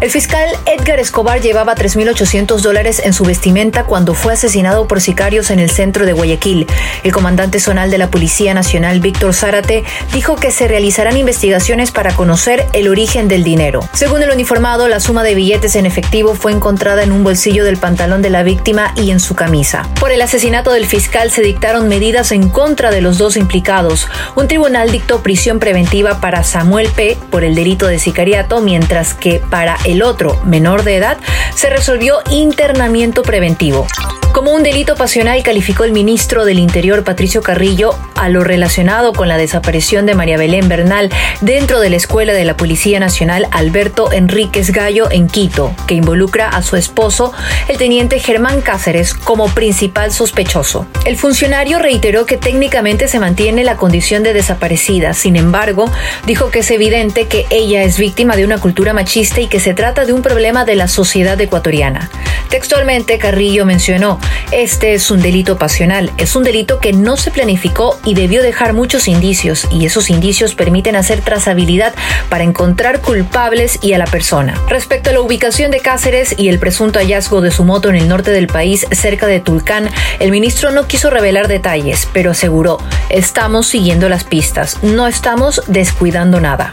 El fiscal Edgar Escobar llevaba 3.800 dólares en su vestimenta cuando fue asesinado por sicarios en el centro de Guayaquil. El comandante zonal de la Policía Nacional, Víctor Zárate, dijo que se realizarán investigaciones para conocer el origen del dinero. Según el uniformado, la suma de billetes en efectivo fue encontrada en un bolsillo del pantalón de la víctima y en su camisa. Por el asesinato del fiscal se dictaron medidas en contra de los dos implicados. Un tribunal dictó prisión preventiva para Samuel P. por el delito de sicariato, mientras que para el otro, menor de edad, se resolvió internamiento preventivo. Como un delito pasional calificó el ministro del Interior Patricio Carrillo a lo relacionado con la desaparición de María Belén Bernal dentro de la escuela de la Policía Nacional Alberto Enríquez Gallo en Quito, que involucra a su esposo, el teniente Germán Cáceres, como principal sospechoso. El funcionario reiteró que técnicamente se mantiene la condición de desaparecida, sin embargo, dijo que es evidente que ella es víctima de una cultura machista y que se trata de un problema de la sociedad ecuatoriana. Textualmente, Carrillo mencionó, este es un delito pasional, es un delito que no se planificó y debió dejar muchos indicios, y esos indicios permiten hacer trazabilidad para encontrar culpables y a la persona. Respecto a la ubicación de Cáceres y el presunto hallazgo de su moto en el norte del país, cerca de Tulcán, el ministro no quiso revelar detalles, pero aseguró, estamos siguiendo las pistas, no estamos descuidando nada.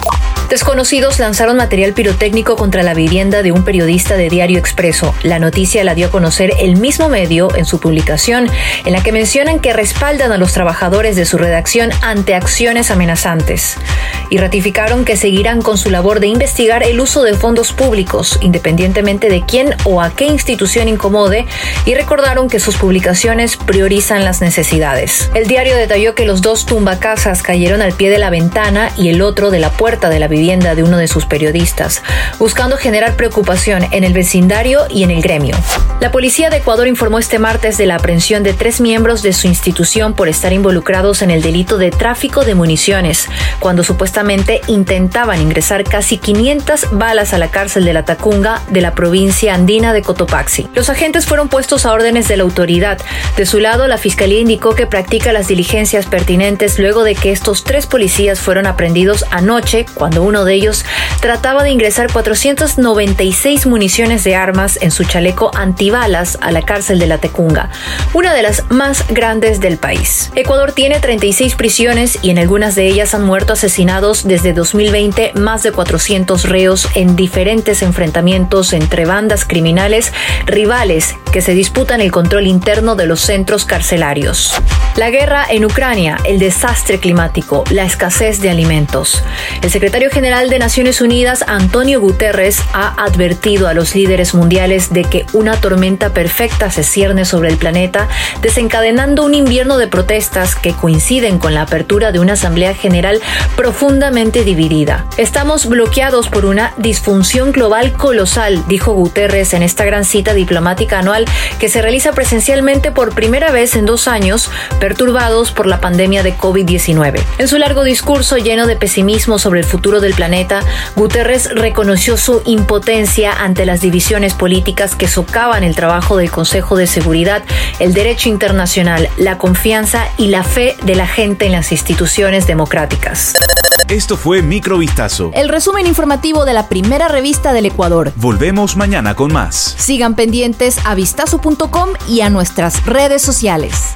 Desconocidos lanzaron material pirotécnico contra la vivienda de un periodista de Diario Expreso. La noticia la dio a conocer el mismo medio en su publicación, en la que mencionan que respaldan a los trabajadores de su redacción ante acciones amenazantes. Y ratificaron que seguirán con su labor de investigar el uso de fondos públicos, independientemente de quién o a qué institución incomode, y recordaron que sus publicaciones priorizan las necesidades. El diario detalló que los dos tumbacasas cayeron al pie de la ventana y el otro de la puerta de la vivienda de uno de sus periodistas, buscando generar preocupación en el vecindario y en el gremio. La policía de Ecuador informó este martes de la aprehensión de tres miembros de su institución por estar involucrados en el delito de tráfico de municiones, cuando supuestamente intentaban ingresar casi 500 balas a la cárcel de la Tacunga de la provincia andina de Cotopaxi. Los agentes fueron puestos a órdenes de la autoridad. De su lado, la fiscalía indicó que practica las diligencias pertinentes luego de que estos tres policías fueron aprendidos anoche cuando uno de ellos trataba de ingresar 496 municiones de armas en su chaleco antibalas a la cárcel de la Tecunga, una de las más grandes del país. Ecuador tiene 36 prisiones y en algunas de ellas han muerto asesinados desde 2020 más de 400 reos en diferentes enfrentamientos entre bandas criminales rivales que se disputan el control interno de los centros carcelarios. La guerra en Ucrania, el desastre climático, la escasez de alimentos. El secretario general de Naciones Unidas, Antonio Guterres, ha advertido a los líderes mundiales de que una tormenta perfecta se cierne sobre el planeta, desencadenando un invierno de protestas que coinciden con la apertura de una Asamblea General profundamente dividida. Estamos bloqueados por una disfunción global colosal, dijo Guterres en esta gran cita diplomática anual que se realiza presencialmente por primera vez en dos años, perturbados por la pandemia de COVID-19. En su largo discurso lleno de pesimismo sobre el futuro del planeta, Guterres reconoció su impotencia ante las divisiones políticas que socavan el trabajo del Consejo de Seguridad, el derecho internacional, la confianza y la fe de la gente en las instituciones democráticas. Esto fue Microvistazo. El resumen informativo de la primera revista del Ecuador. Volvemos mañana con más. Sigan pendientes a vistazo.com y a nuestras redes sociales.